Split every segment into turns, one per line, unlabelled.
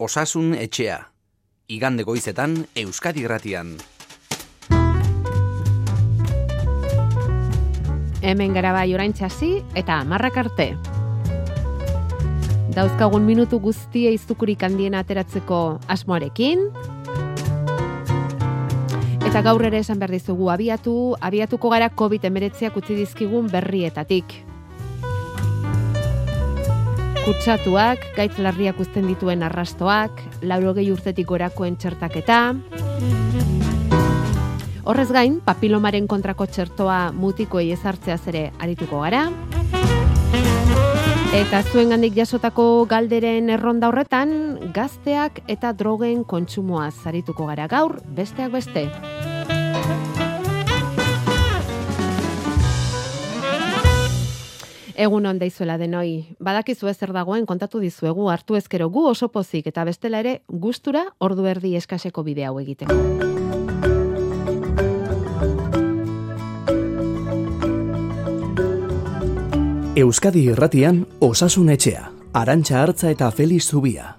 Osasun etxea. Igande goizetan Euskadi Gratian.
Hemen gara bai orain txasi eta marrak arte. Dauzkagun minutu guztia izukurik handien ateratzeko asmoarekin. Eta gaur ere esan behar dizugu abiatu, abiatuko gara COVID-19 utzi dizkigun berrietatik. Kutsatuak, gaitz larriak uzten dituen arrastoak, laurogei urtetik gorakoen txertaketa, Horrez gain, papilomaren kontrako txertoa mutikoei ezartzea ere arituko gara. Eta zuen gandik jasotako galderen erronda horretan, gazteak eta drogen kontsumoa zarituko gara gaur, besteak beste. Egun on daizuela denoi. Badakizu ez zer dagoen kontatu dizuegu hartu ezkero gu oso pozik eta bestela ere gustura ordu erdi eskaseko bide hau egiteko.
Euskadi Irratian Osasun Etxea, Arantxa Hartza eta Feliz Zubia.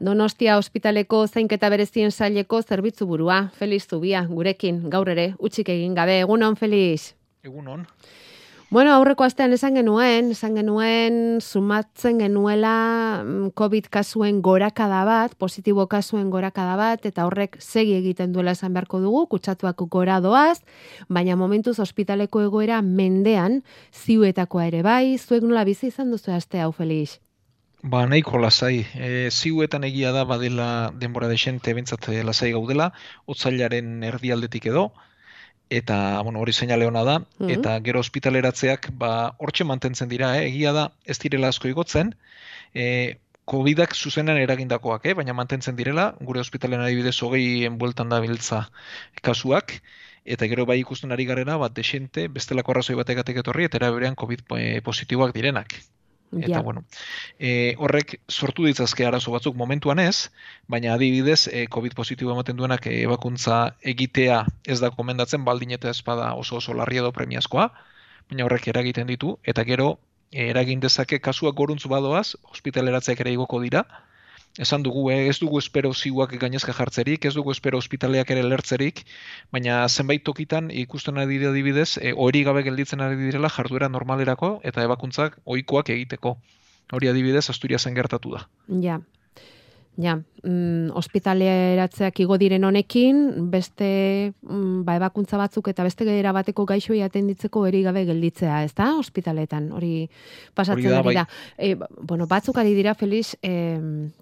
Donostia ospitaleko zainketa berezien saileko zerbitzu burua, Feliz Zubia, gurekin, gaur ere, utxik egin gabe, egunon, Feliz?
Egunon.
Bueno, aurreko astean esan genuen, esan genuen sumatzen genuela mm, COVID kasuen gorakada bat, positibo kasuen gorakada bat, eta horrek segi egiten duela esan beharko dugu, kutsatuak gora doaz, baina momentuz ospitaleko egoera mendean, ziuetakoa ere bai, zuek nola bizi izan duzu aste hau, Felix?
Ba, nahiko lasai. E, ziuetan egia da badela denbora desente bentsat lasai gaudela, otzailaren erdialdetik edo, eta bueno, hori seinale ona da
Mhm.
eta gero ospitaleratzeak ba hortxe mantentzen dira, eh? egia da ez direla asko igotzen. Eh Covidak zuzenan eragindakoak, eh? baina mantentzen direla, gure ospitalean adibidez hogeien bueltan da biltza kasuak, eta gero bai ikusten ari garena, bat desente, bestelako arrazoi bategatik etorri, eta eraberean COVID eh, positiboak direnak. Eta,
Ja.
bueno, e, horrek sortu ditzazke arazo batzuk momentuan ez, baina adibidez, e, COVID positibo ematen duenak e, ebakuntza egitea ez da komendatzen, baldin eta espada oso oso larria edo premiazkoa, baina horrek eragiten ditu, eta gero e, eragin dezake kasuak goruntzu badoaz, ospitaleratzeak ere igoko dira, esan dugu, eh, ez dugu espero ziuak gainezka jartzerik, ez dugu espero ospitaleak ere lertzerik, baina zenbait tokitan ikusten ari dira adibidez, e, hori gabe gelditzen ari direla jarduera normalerako eta ebakuntzak ohikoak egiteko. Hori adibidez Asturiasen gertatu da.
Ja. Ja, mm, ospitaleratzeak igo diren honekin, beste mm, ba, ebakuntza batzuk eta beste era bateko gaixoi atenditzeko eri gabe gelditzea, ez da, ospitaletan, hori pasatzen
Hori da,
ari
bai.
da. E, bueno, batzuk ari dira, Felix, e,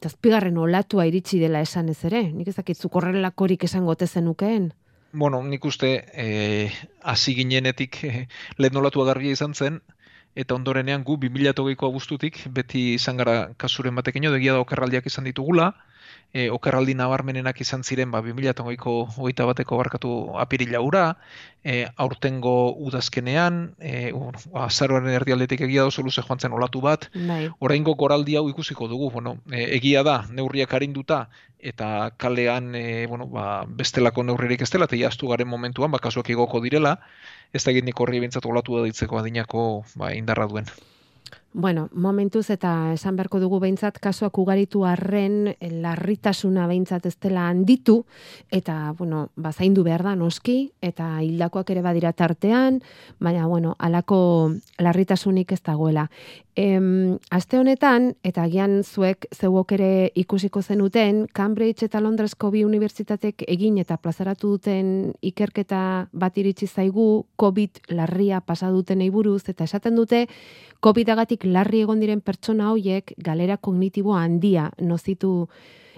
zazpigarren olatua iritsi dela esan ez ere, nik ezakitzu korrelakorik esango ote zenukeen.
Bueno, nik uste eh, hasi ginenetik eh, lehen nolatua garbia izan zen, eta ondorenean gu 2008ko abuztutik beti izan gara kasuren batekin jo, egia da okerraldiak izan ditugula, e, okerraldi nabarmenenak izan ziren ba, 2008ko hogeita bateko barkatu apirila ura, e, aurtengo udazkenean, e, azaroaren erdialdetik egia da oso luze joan zen olatu bat,
Bai.
oraingo koraldi hau ikusiko dugu, bueno, e, egia da, neurriak arinduta, eta kalean, e, bueno, ba, bestelako neurririk ez dela, eta jaztu garen momentuan, ba, kasuak igoko direla, ez da nik horri bintzat olatu da ditzeko adinako ba, indarra duen.
Bueno, momentuz eta esan beharko dugu behintzat kasuak ugaritu arren larritasuna behintzat ez dela handitu eta bueno, ba zaindu behar da noski eta hildakoak ere badira tartean, baina bueno, halako larritasunik ez dagoela. Em, aste honetan eta agian zuek zeuok ere ikusiko zenuten Cambridge eta Londresko bi unibertsitatek egin eta plazaratu duten ikerketa bat iritsi zaigu COVID larria pasa dutenei buruz eta esaten dute COVIDagatik larri egon diren pertsona hoiek galera kognitibo handia nozitu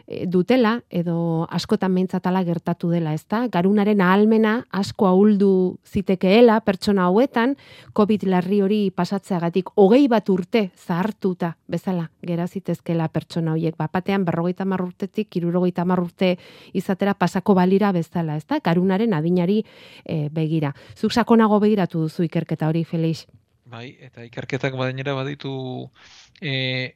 eh, dutela edo askotan mentzatala gertatu dela, ezta? Garunaren ahalmena asko ahuldu zitekeela pertsona hauetan COVID larri hori pasatzeagatik hogei bat urte zahartuta bezala gera zitezkela pertsona hoiek bapatean berrogeita hamar urtetik hirurogeita hamar urte izatera pasako balira bezala, ezta? Garunaren adinari eh, begira. Zuk sakonago begiratu duzu ikerketa hori, Felix?
Bai, eta ikerketak badainera baditu e,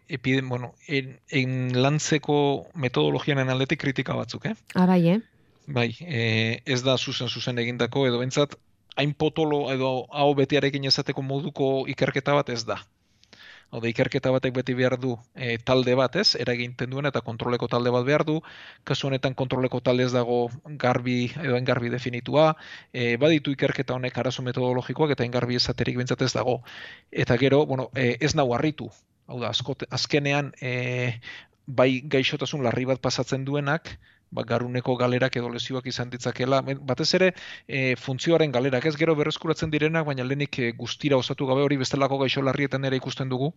epidem, bueno, en, en lantzeko metodologianen aldetik kritika batzuk, eh?
Ah, bai, eh?
Bai, e, ez da zuzen zuzen egindako edo bentsat hain potolo edo hau betiarekin ezateko moduko ikerketa bat ez da. Hau da, ikerketa batek beti behar du e, talde bat, ez? Eraginten duen eta kontroleko talde bat behar du. Kasu honetan kontroleko talde ez dago garbi edo engarbi definitua. E, baditu ikerketa honek arazo metodologikoak eta engarbi esaterik bintzat ez dago. Eta gero, bueno, e, ez nahu harritu. Hau da, azkenean, e, bai gaixotasun larri bat pasatzen duenak, ba, garuneko galerak edo lesioak izan ditzakela, batez ere e, funtzioaren galerak, ez? Gero berreskuratzen direnak, baina lehenik e, guztira osatu gabe hori bestelako gaixo larrietan ere ikusten dugu,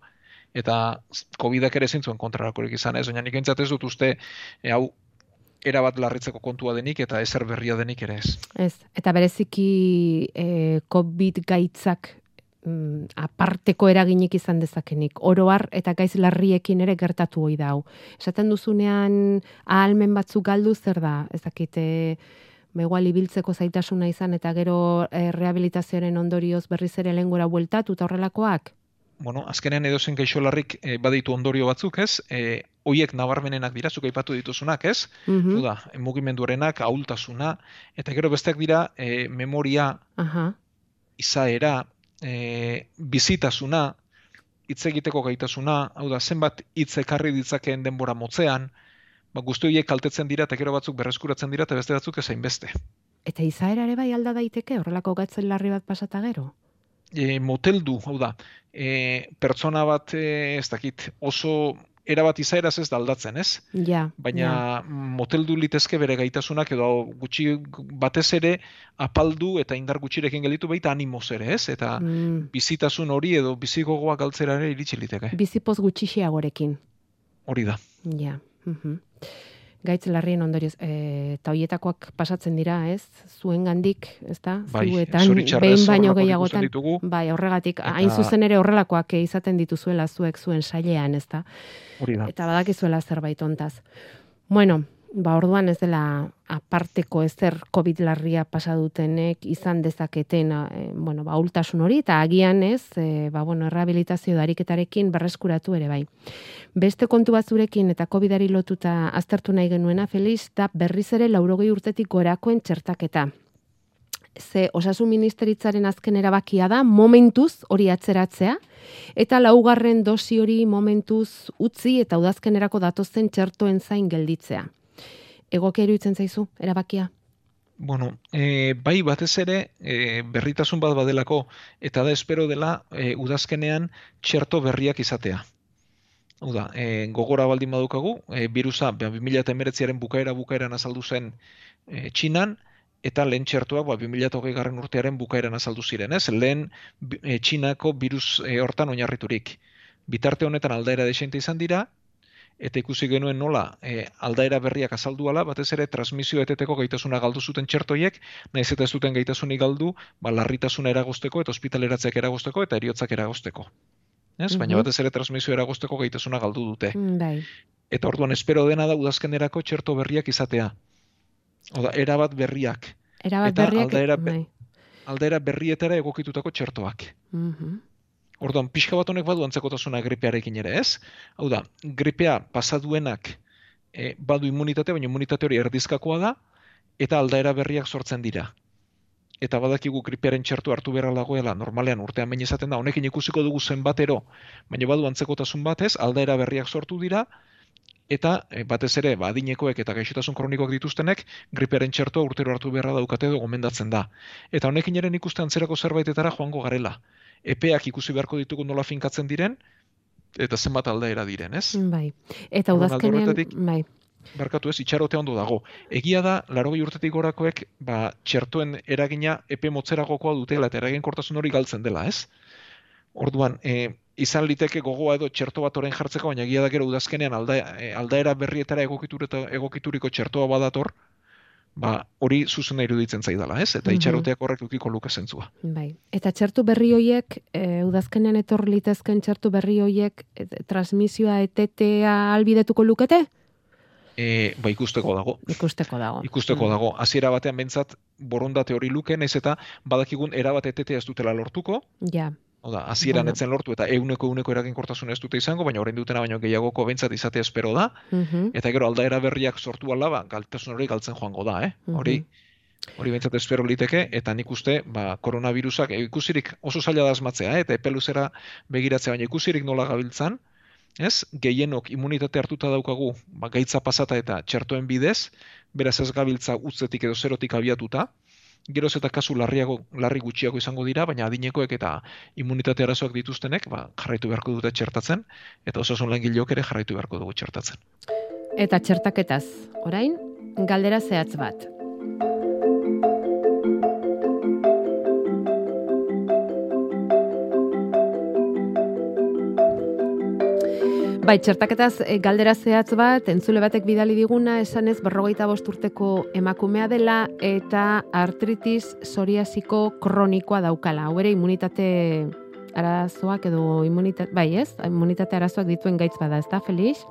eta COVID-ak ere zintzuen kontrarakorik izan, ez, baina nik ez dut uste, e, hau, erabat larritzeko kontua denik eta ezer berria denik ere ez.
Ez, eta bereziki e, COVID gaitzak mm, aparteko eraginik izan dezakenik. Oroar eta gaiz larriekin ere gertatu hoi da. Esaten duzunean ahalmen batzuk galdu zer da? Ezakite megual ibiltzeko zaitasuna izan eta gero e, rehabilitazioaren ondorioz berriz ere lengora bueltatu eta horrelakoak?
Bueno, azkenean edo zen gaixo larrik e, baditu ondorio batzuk, ez? E, oiek nabarmenenak dira, zuk aipatu dituzunak, ez? Mm -hmm. da, mugimenduarenak, ahultasuna, eta gero besteak dira e, memoria, Aha. izaera, e, bizitasuna, hitz egiteko gaitasuna, hau da, zenbat hitz ekarri ditzakeen denbora motzean, ba, guzti horiek kaltetzen dira, eta gero batzuk berreskuratzen dira, eta beste batzuk ezain beste.
Eta izaera ere bai alda daiteke, horrelako gatzen larri bat pasata gero?
E, moteldu, hau da, e, pertsona bat, e, ez dakit, oso erabat izaeraz ez da aldatzen, ez?
Ja,
Baina ja. moteldu litezke bere gaitasunak edo gutxi batez ere apaldu eta indar gutxirekin gelditu baita animoz ere, ez? Eta mm. bizitasun hori edo bizigogoa galtzera ere iritsi liteke.
Bizipoz gutxixiagorekin.
Hori da.
Ja. Mm gaitz larrien ondorioz, e, eta hoietakoak pasatzen dira, ez? Zuen gandik, ez da?
Bai, behin baino gehiagotan.
Bai, horregatik, hain zuzen ere horrelakoak izaten dituzuela zuek zuen sailean, ez da? Eta badakizuela zerbait ontaz. Bueno, ba, orduan ez dela aparteko ezer COVID larria pasa dutenek izan dezaketen e, bueno, ba, ultasun hori, eta agian ez, e, ba, bueno, errehabilitazio dariketarekin berreskuratu ere bai. Beste kontu bazurekin eta COVIDari lotuta aztertu nahi genuena, Feliz, da berriz ere laurogei urtetik gorakoen txertaketa. Ze osasun ministeritzaren azken erabakia da, momentuz hori atzeratzea, eta laugarren dosi hori momentuz utzi eta udazkenerako datozen txertoen zain gelditzea egokia iruditzen zaizu, erabakia?
Bueno, e, bai batez ere e, berritasun bat badelako eta da espero dela e, udazkenean txerto berriak izatea. Hau da, e, gogora baldin badukagu, e, virusa 2019aren bukaera bukaeran azaldu zen e, Txinan, eta lehen txertuak ba, 2020 garren urtearen bukaeran azaldu ziren. Ez? Lehen e, Txinako virus e, hortan oinarriturik. Bitarte honetan aldaera desente izan dira, eta ikusi genuen nola e, aldaera berriak azaldu ala, batez ere transmisio eteteko gaitasuna galdu zuten txertoiek, nahiz eta ez duten gaitasunik galdu, ba, larritasuna eragozteko eta ospitaleratzeak eragozteko eta eriotzak eragozteko. Ez? Baina mhm. batez ere transmisio eragozteko gaitasuna galdu dute.
Mm, bai.
Eta orduan espero dena da udazkenerako txerto berriak izatea. Oda, erabat berriak.
Erabat eta berriak, aldaera, bai.
aldaera berrietara egokitutako txertoak.
Mm
Orduan, pixka bat honek badu antzekotasuna gripearekin ere, ez? Hau da, gripea pasaduenak e, badu immunitate, baina immunitate hori erdizkakoa da, eta aldaera berriak sortzen dira. Eta badakigu gripearen txertu hartu beharra dagoela, normalean urtean baina izaten da, honekin ikusiko dugu zenbatero, baina badu antzekotasun batez, aldaera berriak sortu dira, eta e, batez ere, badinekoek eta gaixotasun kronikoak dituztenek, gripearen txertua urtero hartu beharra daukate dugu gomendatzen da. Eta honekin ere ikuste antzerako zerbaitetara joango garela epeak ikusi beharko ditugu nola finkatzen diren, eta zenbat aldaera diren, ez?
Bai. Eta udazkenean, bai.
Barkatu ez, itxarote ondo dago. Egia da, laro urtetik gorakoek, ba, txertoen eragina epe motzeragokoa dutela, eta eragin kortasun hori galtzen dela, ez? Orduan, e, izan liteke gogoa edo txerto bat oren jartzeko, baina egia da gero udazkenean alda, e, aldaera berrietara egokituriko txertoa badator, ba, hori zuzena iruditzen zaidala, ez? Eta mm itxaroteak horrek ukiko luke zentzua.
Bai. Eta txertu berri hoiek, e, udazkenean etor litezken txertu berri hoiek, e, transmisioa etetea albidetuko lukete?
E, ba, ikusteko dago.
Ikusteko dago.
Ikusteko mm. dago. Hasiera batean bentsat borondate hori luken, ez eta badakigun erabat etetea ez dutela lortuko.
Ja.
Oda, hasieran etzen lortu eta euneko euneko eraginkortasun ez dute izango, baina orain dutena baino gehiagoko bentsat izate espero da.
Mhm.
Eta gero aldaera berriak sortu ala, ba, galtasun hori galtzen joango da, eh? Hori, Hori bentsat espero liteke, eta nik uste, ba, koronavirusak e, ikusirik oso zaila da asmatzea, eh? eta epeluzera begiratzea, baina ikusirik nola gabiltzan, ez? Gehienok immunitate hartuta daukagu, ba, gaitza pasata eta txertoen bidez, beraz ez gabiltza utzetik edo zerotik abiatuta, geroz eta kasu larriago, larri gutxiago izango dira, baina adinekoek eta immunitate arazoak dituztenek, ba, jarraitu beharko dute txertatzen, eta osasun langileok ere jarraitu beharko dugu txertatzen.
Eta txertaketaz, orain, galdera zehatz bat. Bai, txertaketaz e, galdera zehatz bat, entzule batek bidali diguna, esanez berrogeita bosturteko emakumea dela eta artritis psoriasiko kronikoa daukala. Hau ere immunitate arazoak edo immunitate, bai ez, immunitate arazoak dituen gaitz bada, ez da, Felix?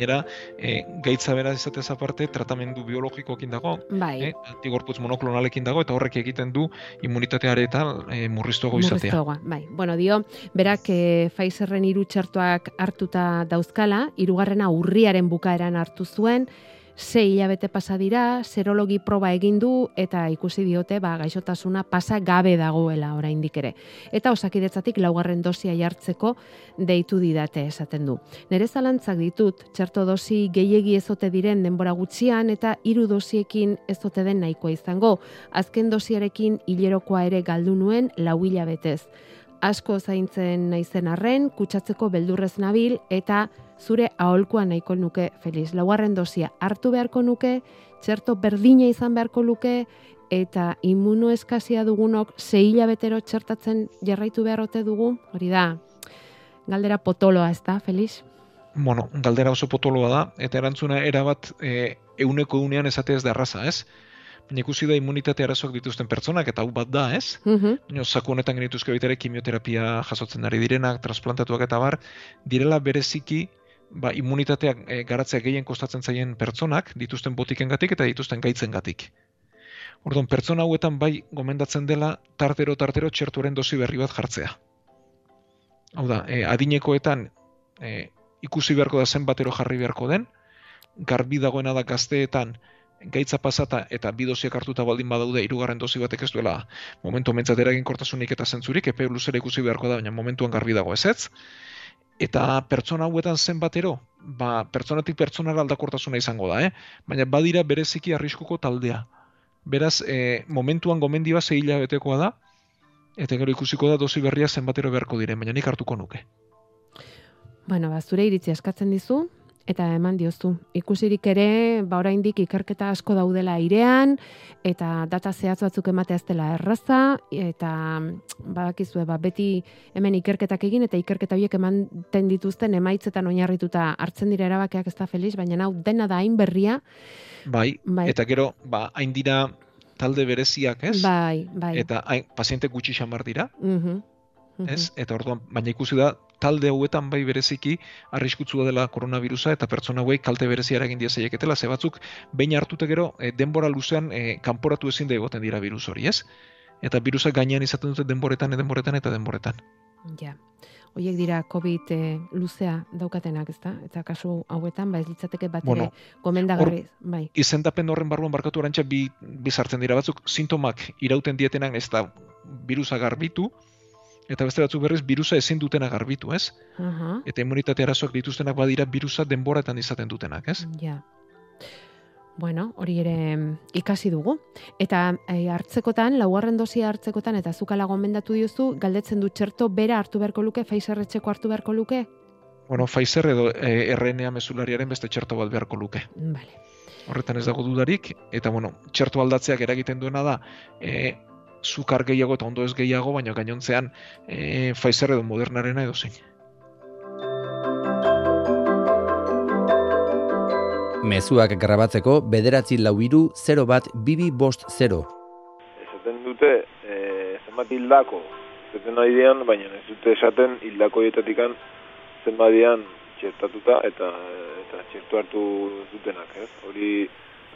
Era, e, gaitza bera izatez aparte, tratamendu biologikoekin dago,
Bai.
e, antigorputz monoklonalekin dago, eta horrek egiten du immunitateare eta e, murriztuago izatea.
Murriztuagoa, bai. Bueno, dio, berak e, Pfizerren hiru txertoak hartuta dauzkala, hirugarrena urriaren bukaeran hartu zuen, sei hilabete pasa dira, serologi proba egin du eta ikusi diote ba gaixotasuna pasa gabe dagoela oraindik ere. Eta osakidetzatik laugarren dosia jartzeko deitu didate esaten du. Nere zalantzak ditut txerto dosi gehiegi ezote diren denbora gutxian eta hiru dosiekin ezote den nahikoa izango. Azken dosiarekin hilerokoa ere galdu nuen lau hilabetez asko zaintzen naizen arren, kutsatzeko beldurrez nabil eta zure aholkua nahiko nuke Feliz. Laugarren dosia hartu beharko nuke, txerto berdina izan beharko luke eta immunoeskazia dugunok sei hilabetero txertatzen jarraitu beharrote dugu. Hori da. Galdera potoloa, ez da, Feliz?
Bueno, galdera oso potoloa da, eta erantzuna erabat e, euneko unean esate ez da erraza, ez? Ikusi da immunitate arazoak dituzten pertsonak, eta hau bat da, ez?
Mhm.
Baina zaku honetan genituzke baitere kimioterapia jasotzen ari direnak, transplantatuak eta bar, direla bereziki ba, immunitateak e, garatzea gehien kostatzen zaien pertsonak, dituzten botikengatik eta dituzten gaitzengatik. Orduan, pertsona hauetan bai gomendatzen dela tartero-tartero txertuaren dosi berri bat jartzea. Hau da, e, adinekoetan e, ikusi beharko da zenbatero jarri beharko den, garbi dagoena da gazteetan gaitza pasata eta bi dosiak hartuta baldin badaude hirugarren dosi batek ez duela momentu mentzat eraginkortasunik eta zentzurik epe luzera ikusi beharko da baina momentuan garbi dago ezetz eta pertsona hauetan zenbatero ba pertsonatik pertsonara aldakortasuna izango da eh? Baina badira bereziki arriskuko taldea. Beraz e, momentuan gomendioa 6 hilabetekoa da eta gero ikusiko da dosi berria zenbatero beharko diren baina nik hartuko nuke.
Bueno, ba, zure iritzi eskatzen dizu, eta eman diozu. Ikusirik ere, ba oraindik ikerketa asko daudela airean eta data zehatz batzuk ematea ez dela erraza eta badakizue ba beti hemen ikerketak egin eta ikerketa horiek ematen dituzten emaitzetan oinarrituta hartzen dira erabakiak ez da feliz, baina hau dena da hain berria.
Bai,
Bai.
eta gero, ba, hain dira talde bereziak, ez?
Bai, bai.
Eta hain, paziente gutxi xamar dira,
Mhm. Mhm.
ez? Eta orduan, baina ikusi da, talde hauetan bai bereziki arriskutsua dela koronavirusa eta pertsona hauei kalte berezia eragin die zeieketela, ze batzuk behin hartute gero e, denbora luzean e, kanporatu ezin da egoten dira virus hori, ez? Eta virusak gainean izaten dute denboretan, denboretan eta denboretan.
Ja. Hoiek dira COVID eh, luzea daukatenak, ezta? Eta kasu hauetan ba ez litzateke bat ere
Bueno,
gomendagarri, bai.
Izendapen horren barruan barkatu orantxa bi, bi sartzen dira batzuk sintomak irauten dietenan ez da virusa garbitu, eta beste batzuk berriz virusa ezin dutena garbitu, ez?
Aha.
Eta immunitate arazoak dituztenak badira virusa denboretan izaten dutenak, ez?
Ja. Bueno, hori ere ikasi dugu. Eta e, hartzekotan, laugarren dosia hartzekotan, eta zukala gomendatu diozu, galdetzen du txerto bera hartu beharko luke, Pfizer etxeko hartu beharko luke?
Bueno, Pfizer edo e, RNA mesulariaren beste txerto bat beharko luke.
Vale.
Horretan ez dago dudarik, eta bueno, txerto aldatzeak eragiten duena da, e, zukar gehiago eta ondo ez gehiago, baina gainontzean e, Pfizer edo Modernarena edo zein.
Mezuak grabatzeko bederatzi lau iru 0 bat bibi bost 0.
esaten dute e, zenbat hildako zeten nahi dian, baina ez dute esaten hildako dietatikan zenbat dian txertatuta eta eta txertu hartu dutenak, ez? Hori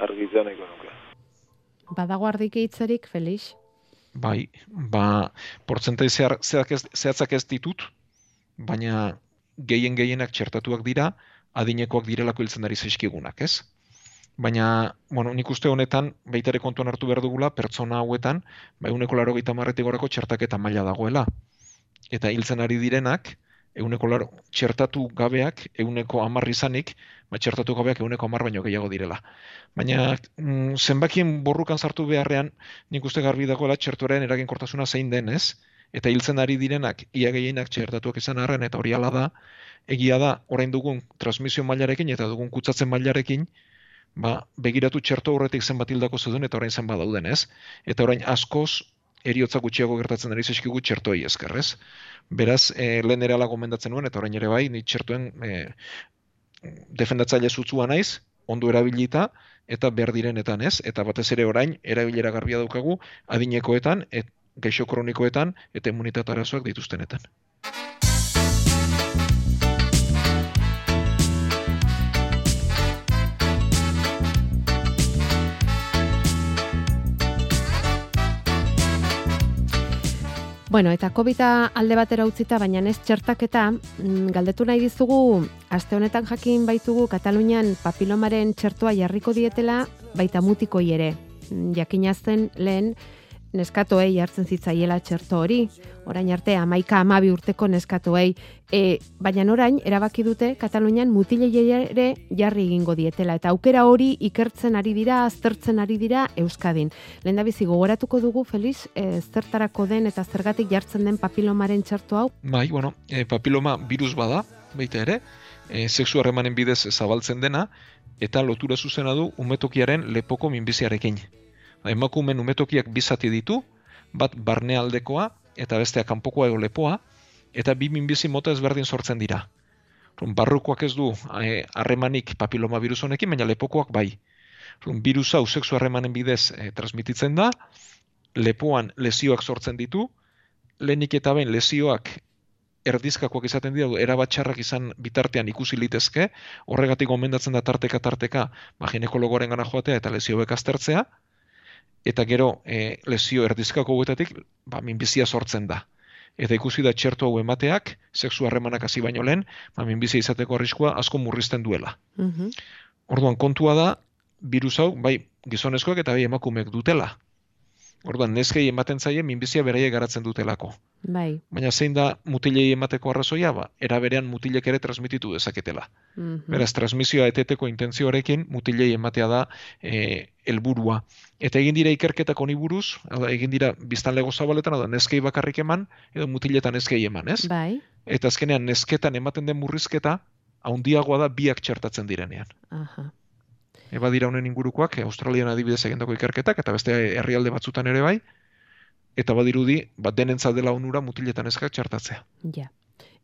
argitzea nahiko nuke.
Badago ardike hitzarik, Felix?
Bai, ba, portzentai zehar, zehatzak ez, ditut, baina gehien gehienak txertatuak dira, adinekoak direlako hiltzen ari zaizkigunak, ez? Baina, bueno, nik uste honetan, baitare kontuan hartu behar dugula, pertsona hauetan, bai uneko laro gita marretik gorako txertaketa maila dagoela. Eta hiltzen ari direnak, euneko laro, txertatu gabeak, euneko amar izanik, ba, txertatu gabeak euneko amar baino gehiago direla. Baina, mm, zenbakien borrukan sartu beharrean, nik uste garbi dagoela txertuaren eraginkortasuna zein den, ez? Eta hiltzen ari direnak, ia gehienak txertatuak izan arren, eta hori ala da, egia da, orain dugun transmisio mailarekin eta dugun kutsatzen mailarekin, ba, begiratu txerto horretik zenbat hildako zeuden eta orain zenbat dauden, ez? Eta orain askoz eriotza gutxiago gertatzen ari zeskigu txertoi ezkerrez. Beraz, e, lehen ere ala gomendatzen nuen, eta orain ere bai, ni txertuen e, defendatzaile zutzua naiz, ondo erabilita, eta behar direnetan ez, eta batez ere orain, erabilera garbia daukagu, adinekoetan, et, gaixo kronikoetan, eta immunitatarazoak dituztenetan.
Bueno, eta covid alde batera utzita, baina ez txertaketa, mm, galdetu nahi dizugu, aste honetan jakin baitugu Katalunian papilomaren txertoa jarriko dietela, baita mutikoi ere. Mm, jakinazten lehen, neskatoei hartzen zitzaiela txerto hori, orain arte amaika amabi urteko neskatoei, e, baina orain erabaki dute Katalunian mutilei ere jarri egingo dietela, eta aukera hori ikertzen ari dira, aztertzen ari dira Euskadin. Lehen da bizi gogoratuko dugu, Feliz, e, zertarako den eta zergatik jartzen den papilomaren txerto hau?
Bai, bueno, e, papiloma virus bada, baita ere, e, sexu harremanen bidez zabaltzen dena, eta lotura zuzena du umetokiaren lepoko minbiziarekin emakumen umetokiak bizati ditu, bat barnealdekoa eta bestea kanpokoa edo lepoa, eta bi minbizi mota ezberdin sortzen dira. Barrukoak ez du eh, harremanik papiloma virus honekin, baina lepokoak bai. Virus hau sexu harremanen bidez e, transmititzen da, lepoan lesioak sortzen ditu, lehenik eta ben lesioak erdizkakoak izaten dira, erabatxarrak izan bitartean ikusi litezke, horregatik gomendatzen da tarteka tarteka, ba, ginekologoaren gana joatea eta lesioek aztertzea, eta gero e, lesio erdizkako guetatik, ba, minbizia sortzen da. Eta ikusi da txertu hau emateak, sexu harremanak hasi baino lehen, ba, minbizia izateko arriskua asko murrizten duela. Mm Orduan kontua da, virus hau, bai gizonezkoak eta bai emakumeek dutela. Orduan, neskei ematen zaie, minbizia beraie garatzen dutelako.
Bai.
Baina zein da mutilei emateko arrazoia, ba, era berean mutilek ere transmititu dezaketela. Mm Beraz, transmisioa eteteko intentzioarekin, mutilei ematea da e, helburua. Eta egin dira ikerketak honi buruz, egin dira biztan lego zabaletan, da neskei bakarrik eman, edo mutiletan neskei eman, ez?
Bai.
Eta azkenean nesketan ematen den murrizketa, haundiagoa da biak txertatzen direnean.
Aha
eba dira honen ingurukoak, Australian adibidez egindako ikerketak, eta beste herrialde batzutan ere bai, eta badirudi, bat denentzat dela onura mutiletan eskak txartatzea.
Ja.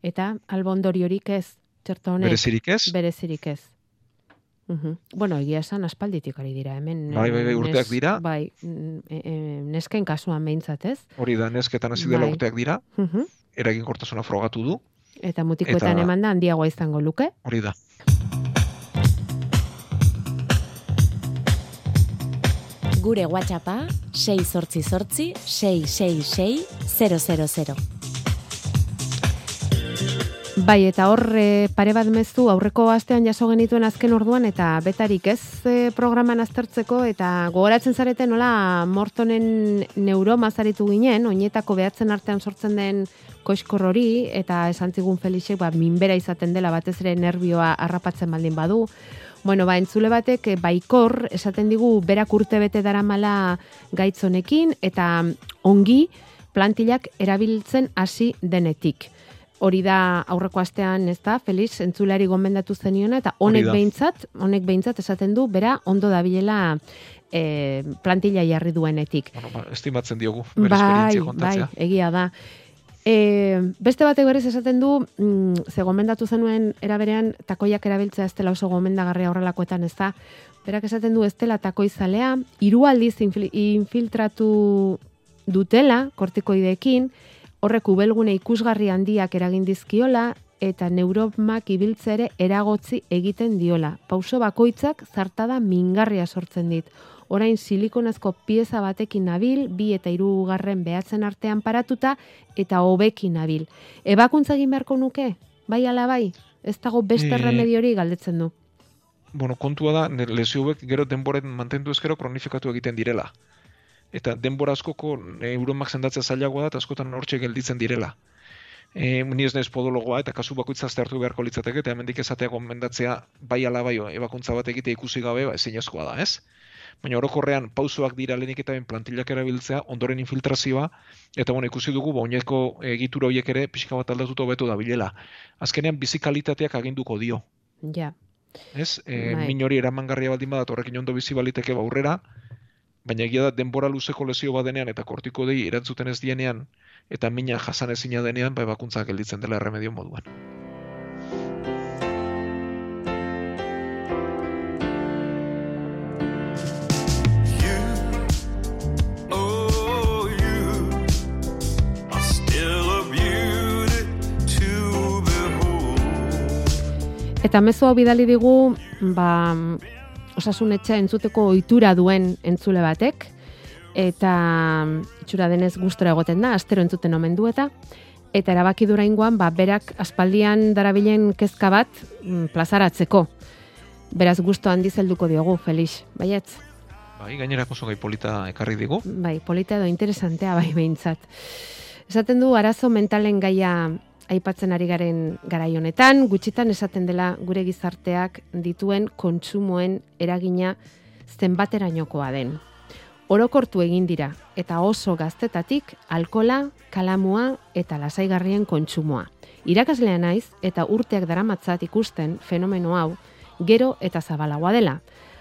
Eta albondori horik ez, txerta honek?
Berezirik ez?
Berezirik ez. Uhum. Bueno, egia esan aspalditik ari dira, hemen...
Bai, bai, bai, urteak dira.
Bai, e, e, nesken kasuan behintzat ez?
Hori da, nesketan hasi dela bai. urteak dira, uhum. eragin kortasuna frogatu du.
Eta mutikoetan eta... eman da, handiagoa izango luke?
Hori da.
Gure WhatsAppa 6 sortzi sortzi 666 000.
Bai, eta hor e, pare bat mezu aurreko astean jaso genituen azken orduan eta betarik ez e, programan aztertzeko eta gogoratzen zarete nola mortonen neuroma zaritu ginen, oinetako behatzen artean sortzen den koiskor hori eta esan zigun Felixek ba, minbera izaten dela batez ere nervioa harrapatzen baldin badu. Bueno, ba, entzule batek eh, baikor esaten digu berak urte bete dara mala gaitzonekin eta ongi plantilak erabiltzen hasi denetik. Hori da aurreko astean, ez da, Feliz, entzulari gomendatu zeniona, eta honek behintzat, honek behintzat esaten du, bera, ondo dabilela e, plantilla jarri duenetik.
Bueno, ba, estimatzen diogu,
bere bai, bai, egia da. E, beste batek berriz esaten du, mm, ze gomendatu zenuen eraberean takoiak erabiltzea ez dela oso gomendagarria horrelakoetan ez da. Berak esaten du ez dela takoizalea, hiru aldiz infiltratu dutela kortikoideekin, horrek ubelgune ikusgarri handiak eragin dizkiola eta neuromak ibiltze ere eragotzi egiten diola. Pauso bakoitzak zartada mingarria sortzen dit orain silikonezko pieza batekin nabil, bi eta hirugarren behatzen artean paratuta, eta hobekin nabil. Ebakuntza egin beharko nuke? Bai ala bai? Ez dago beste e... remediori galdetzen du.
bueno, kontua da, lesioek gero denboren mantendu ezkero kronifikatu egiten direla. Eta denbora askoko euromak zendatzea zailagoa da, eta askotan hortxe gelditzen direla. E, ni ez naiz podologoa eta kasu bakoitza hartu beharko litzateke eta hemendik esatea gomendatzea bai ala bai ebakuntza bat egite ikusi gabe ba ezinezkoa da, ez? Baina orokorrean pausoak dira lenik eta ben plantillak erabiltzea, ondoren infiltrazioa eta bueno, ikusi dugu ba oineko egitura horiek ere pixka bat aldatuto beto da bilela. Azkenean bizikalitateak aginduko dio.
Ja.
Ez? E, bai. min hori eramangarria baldin badat horrekin ondo bizi baliteke ba aurrera, baina egia da denbora luzeko lesio badenean eta kortiko dei erantzuten ez dienean eta mina jasan ezina denean bai bakuntza gelditzen dela erremedio moduan.
Eta mezu hau bidali digu, ba, osasun etxe entzuteko ohitura duen entzule batek, eta itxura denez gustora egoten da, astero entzuten omen du eta, eta erabaki duraingoan, ba, berak aspaldian darabilen kezka bat mm, plazaratzeko. Beraz gusto handi zelduko diogu, Felix, baietz?
Bai, gainerako gai polita ekarri digu.
Bai, polita edo interesantea bai behintzat. Esaten du, arazo mentalen gaia aipatzen ari garen garai honetan, gutxitan esaten dela gure gizarteak dituen kontsumoen eragina zenbaterainokoa den. Orokortu egin dira eta oso gaztetatik alkola, kalamua eta lasaigarrien kontsumoa. Irakaslea naiz eta urteak daramatzat ikusten fenomeno hau gero eta zabalagoa dela.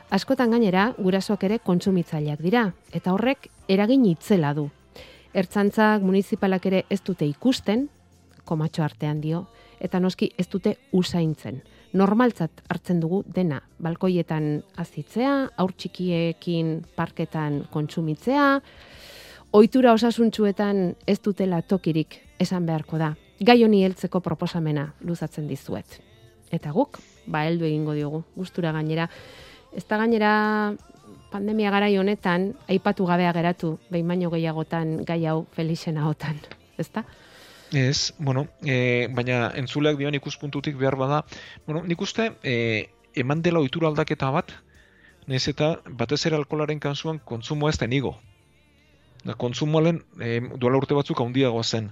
Askotan gainera gurasoak ere kontsumitzaileak dira eta horrek eragin itzela du. Ertzantzak municipalak ere ez dute ikusten, komatxo artean dio, eta noski ez dute usaintzen. Normaltzat hartzen dugu dena, balkoietan azitzea, aur txikiekin parketan kontsumitzea, ohitura osasuntsuetan ez dutela tokirik esan beharko da. Gai honi heltzeko proposamena luzatzen dizuet. Eta guk, ba heldu egingo diogu, gustura gainera. Ez da gainera pandemia garai honetan, aipatu gabea geratu, behin baino gehiagotan gai hau felixena hotan. Ezta?
Ez, bueno, e, baina entzuleak dion ikuspuntutik behar bada, bueno, nik uste, e, eman dela ohitura aldaketa bat, nez eta batez ere alkolaren kansuan kontsumo ez denigo. Da, kontsumoalen e, duela urte batzuk handiagoa zen.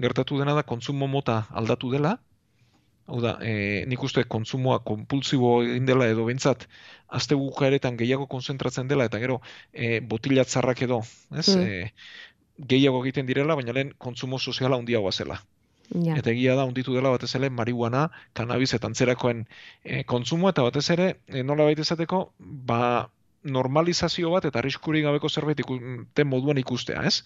Gertatu dena da kontsumo mota aldatu dela, hau da, e, nik uste kontsumoa konpulsibo egin dela edo bentsat, azte bukaeretan gehiago konzentratzen dela, eta gero e, botilatzarrak edo, ez? Mm. E, gehiago egiten direla, baina lehen kontsumo soziala handiagoa zela. Ja. Eta egia da, unditu dela batez ere marihuana, kanabis eta antzerakoen e, kontsumo, eta batez ere, e, nola baita esateko, ba, normalizazio bat eta arriskuri gabeko zerbait ikusten moduan ikustea, ez?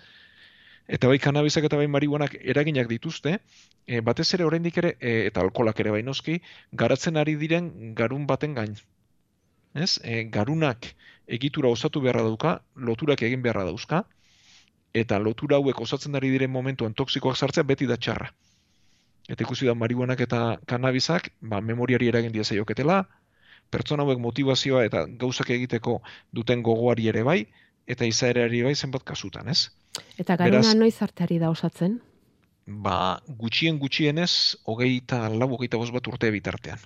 Eta bai kanabisak eta bai marihuanak eraginak dituzte, e, batez ere oraindik ere, e, eta alkolak ere bainoski, garatzen ari diren garun baten gain. Ez? E, garunak egitura osatu beharra dauka, loturak egin beharra dauzka, eta lotura hauek osatzen ari diren momentuan toksikoak sartzea beti da txarra. Eta ikusi da marihuanak eta kanabizak, ba, memoriari eragin dia zaioketela, pertsona hauek motivazioa eta gauzak egiteko duten gogoari ere bai, eta izaerari bai zenbat kasutan, ez?
Eta garuna noiz arteari da osatzen?
Ba, gutxien gutxienez, hogeita lau, hogeita bat urte bitartean.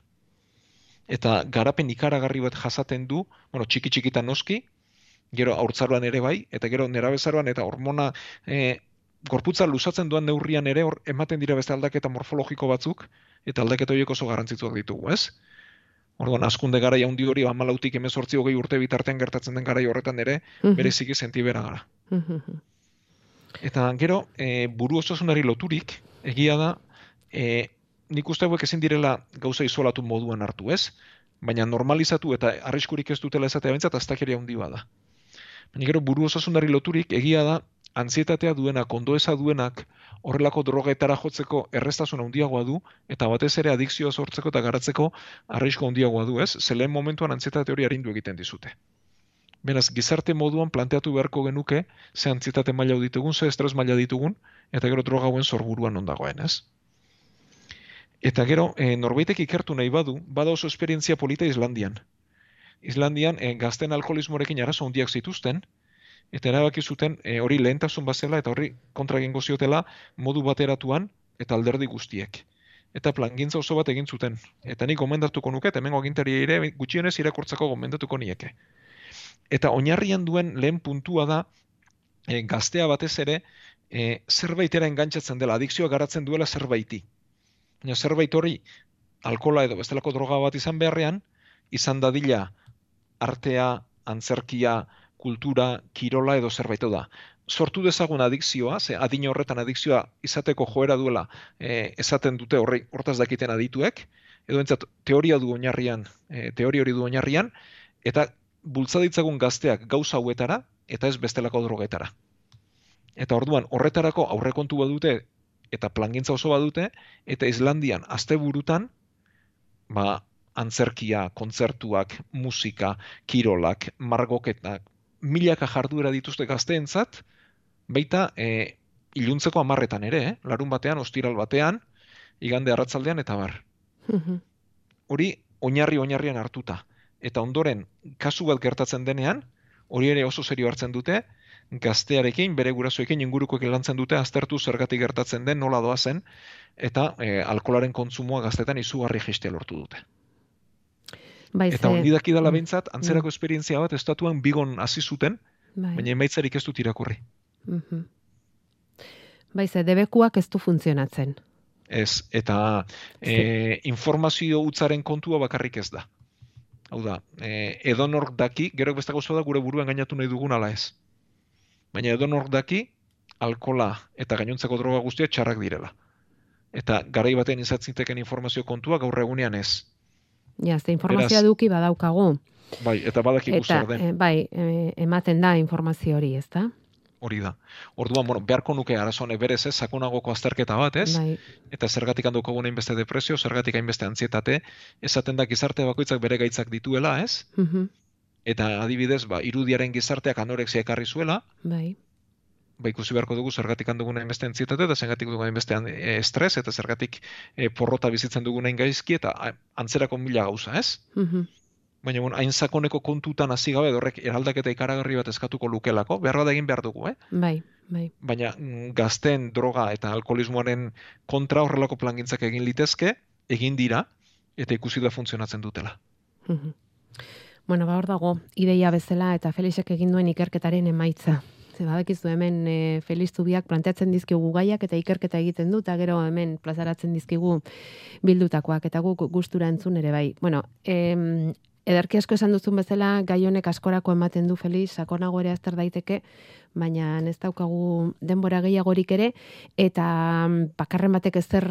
Eta garapen ikaragarri bat jasaten du, bueno, txiki txikitan noski, gero aurtzaroan ere bai, eta gero nerabezaroan eta hormona e, gorputza lusatzen duan neurrian ere hor ematen dira beste aldaketa morfologiko batzuk, eta aldaketa horiek oso garrantzitsuak ditugu, ez? Orduan, askunde gara jaundi hori, amalautik emezortzi hogei urte bitartean gertatzen den gara horretan ere, mm -hmm. ziki sentibera gara. Eta gero, e, buru osasunari loturik, egia da, e, nik uste hauek ezin direla gauza izolatu moduan hartu, ez? Baina normalizatu eta arriskurik ez dutela ezatea bentsat, aztakeria handi bada. Baina gero buru osasunari loturik egia da antzietatea duena, kondoeza duenak horrelako drogetara jotzeko errestasun handiagoa du eta batez ere adikzioa sortzeko eta garatzeko arrisko handiagoa du, ez? Zelen momentuan antzietate hori arindu egiten dizute. Beraz, gizarte moduan planteatu beharko genuke ze antzietate maila ditugun, ze estres maila ditugun eta gero droga hauen sorburuan ondagoen, ez? Eta gero, e, norbaitek ikertu nahi badu, bada oso esperientzia polita Islandian. Islandian e, gazten alkoholismorekin arazo handiak zituzten, eta erabaki zuten e, hori lehentasun bazela eta hori kontra egingo ziotela modu bateratuan eta alderdi guztiek. eta plangintza oso bat egin zuten. Eta nik gomendatuko nuke, eta hemen agintari ere gutxienez irakurtzako gomendatuko nieke. Eta oinarrian duen lehen puntua da, e, gaztea batez ere, e, zerbaitera engantzatzen dela, adikzioa garatzen duela zerbaiti. Baina zerbait hori, alkola edo bestelako droga bat izan beharrean, izan dadila artea, antzerkia, kultura, kirola edo zerbait da sortu dezagun adikzioa, ze adin horretan adikzioa izateko joera duela e, esaten dute horri, hortaz dakiten adituek, edo entzat, teoria du oinarrian, e, teoria hori du oinarrian, eta bultzaditzagun gazteak gauza hauetara, eta ez bestelako drogetara. Eta orduan, horretarako aurrekontu badute, eta plangintza oso badute, eta Islandian, asteburutan, ba, antzerkia, kontzertuak, musika, kirolak, margoketak, milaka jarduera dituzte gazteentzat, Baita, e, iluntzeko amarretan ere, eh? larun batean, ostiral batean, igande arratzaldean eta bar. Hori, oinarri oinarrian hartuta. Eta ondoren, kasu bat gertatzen denean, hori ere oso serio hartzen dute, gaztearekin, bere gurasoekin ingurukoek lantzen dute, aztertu zergatik gertatzen den, nola doa zen, eta e, alkolaren kontsumoa gaztetan izugarri jistea lortu dute. Bai, eta hori daki dala mm. antzerako mm. esperientzia bat, estatuan bigon hasi zuten, bai. baina emaitzarik ez dut irakurri.
Mhm. Bai, ze debekuak ez du funtzionatzen.
Ez, eta e, informazio utzaren kontua bakarrik ez da. Hau da, e, edonork daki, gero beste gauza da gure buruan gainatu nahi dugun ala ez. Baina edonork daki, alkola eta gainontzeko droga guztia txarrak direla. Eta garai batean izatzinteken informazio kontua gaur egunean ez.
Ja, ze informazioa duki badaukagu.
Bai, eta badaki guztiak den.
E, bai, e, ematen da informazio hori, ez da?
hori da. Orduan, bueno, beharko nuke arazone berez ez, sakonagoko azterketa bat ez, bai. eta zergatik handuko gune inbeste depresio, zergatik hainbeste antzietate, esaten da gizarte bakoitzak bere gaitzak dituela ez, mm eta adibidez, ba, irudiaren gizarteak anorexia ekarri zuela, bai. Ba, ikusi beharko dugu zergatik handuguna inbeste antzietate, eta zergatik dugu inbeste eh, estres, eta zergatik e, porrota bizitzen dugu gaizki, eta antzerako mila gauza ez. Mm baina bon, hain sakoneko kontutan hasi gabe horrek eraldaketa ikaragarri bat eskatuko lukelako, behar da egin behar dugu, eh?
Bai, bai.
Baina mm, gazten droga eta alkoholismoaren kontra horrelako plangintzak egin litezke, egin dira, eta ikusi da funtzionatzen dutela.
bueno, ba hor dago, ideia bezala eta Felixek egin duen ikerketaren emaitza. Ze badakizu hemen e, Felix Zubiak planteatzen dizkigu gaiak eta ikerketa egiten du, eta gero hemen plazaratzen dizkigu bildutakoak, eta guk gustura entzun ere bai. Bueno, em, Ederki asko esan duzun bezala, gai honek askorako ematen du Feliz, sakonago ere azter daiteke, baina ez daukagu denbora gehiagorik ere, eta mm, bakarren batek ez zer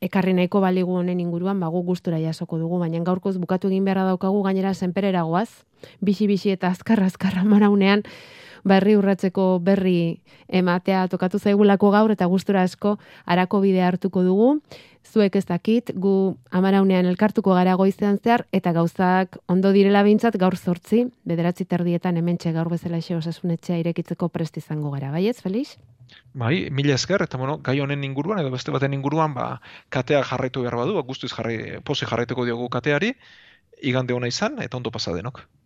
ekarri nahiko baligu honen inguruan, bagu gustura jasoko dugu, baina gaurkoz bukatu egin beharra daukagu gainera senperera goaz, bisi-bisi eta azkarra-azkarra maraunean, berri urratzeko berri ematea tokatu zaigulako gaur, eta gustura asko arako bide hartuko dugu zuek ez dakit, gu amaraunean elkartuko gara goizean zehar, eta gauzak ondo direla bintzat gaur zortzi, bederatzi terdietan hementxe gaur bezala xe osasunetxea irekitzeko prest izango gara, bai ez, Felix?
Bai, mila esker, eta bueno, gai honen inguruan, edo beste baten inguruan, ba, katea jarraitu behar badu, guztiz jarri, posi jarraituko diogu kateari, igande hona izan, eta ondo pasa denok.